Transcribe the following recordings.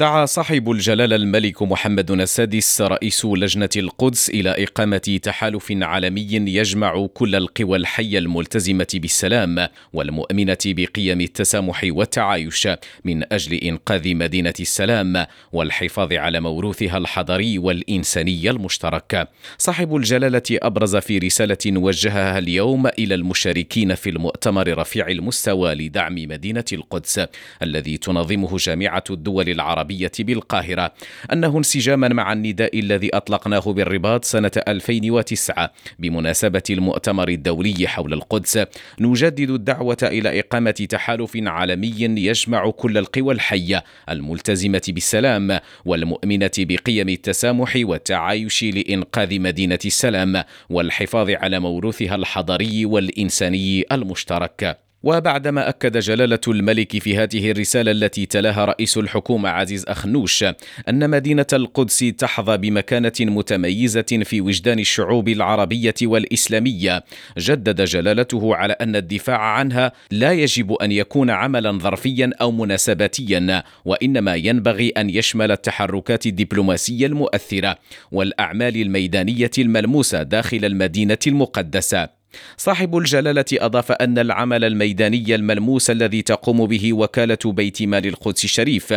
دعا صاحب الجلالة الملك محمد السادس رئيس لجنة القدس إلى إقامة تحالف عالمي يجمع كل القوى الحية الملتزمة بالسلام والمؤمنة بقيم التسامح والتعايش من أجل إنقاذ مدينة السلام والحفاظ على موروثها الحضاري والإنساني المشترك. صاحب الجلالة أبرز في رسالة وجهها اليوم إلى المشاركين في المؤتمر رفيع المستوى لدعم مدينة القدس الذي تنظمه جامعة الدول العربية بالقاهرة. أنه انسجاما مع النداء الذي أطلقناه بالرباط سنة 2009 بمناسبة المؤتمر الدولي حول القدس نجدد الدعوة إلى إقامة تحالف عالمي يجمع كل القوى الحية الملتزمة بالسلام والمؤمنة بقيم التسامح والتعايش لإنقاذ مدينة السلام والحفاظ على موروثها الحضاري والإنساني المشترك. وبعدما أكد جلالة الملك في هذه الرسالة التي تلاها رئيس الحكومة عزيز أخنوش أن مدينة القدس تحظى بمكانة متميزة في وجدان الشعوب العربية والإسلامية. جدد جلالته على أن الدفاع عنها لا يجب أن يكون عملا ظرفيا أو مناسباتيا وإنما ينبغي أن يشمل التحركات الدبلوماسية المؤثرة والأعمال الميدانية الملموسة داخل المدينة المقدسة. صاحب الجلالة أضاف أن العمل الميداني الملموس الذي تقوم به وكالة بيت مال القدس الشريف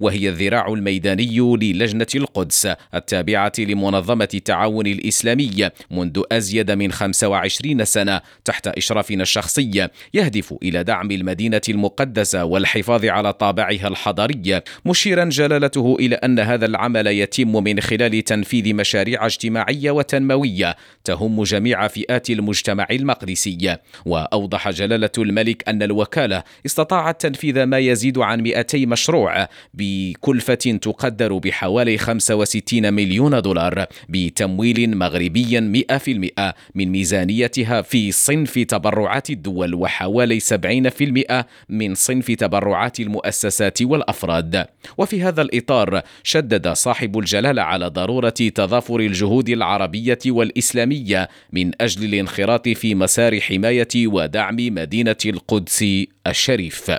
وهي الذراع الميداني للجنة القدس التابعة لمنظمة التعاون الإسلامي منذ أزيد من 25 سنة تحت إشرافنا الشخصي يهدف إلى دعم المدينة المقدسة والحفاظ على طابعها الحضاري. مشيرا جلالته إلى أن هذا العمل يتم من خلال تنفيذ مشاريع اجتماعية وتنموية تهم جميع فئات المجتمع المجتمع المقدسي. وأوضح جلالة الملك أن الوكالة استطاعت تنفيذ ما يزيد عن 200 مشروع بكلفة تقدر بحوالي 65 مليون دولار بتمويل مغربي 100% من ميزانيتها في صنف تبرعات الدول وحوالي 70% من صنف تبرعات المؤسسات والأفراد. وفي هذا الإطار شدد صاحب الجلالة على ضرورة تضافر الجهود العربية والإسلامية من أجل الانخراط في مسار حماية ودعم مدينة القدس الشريف.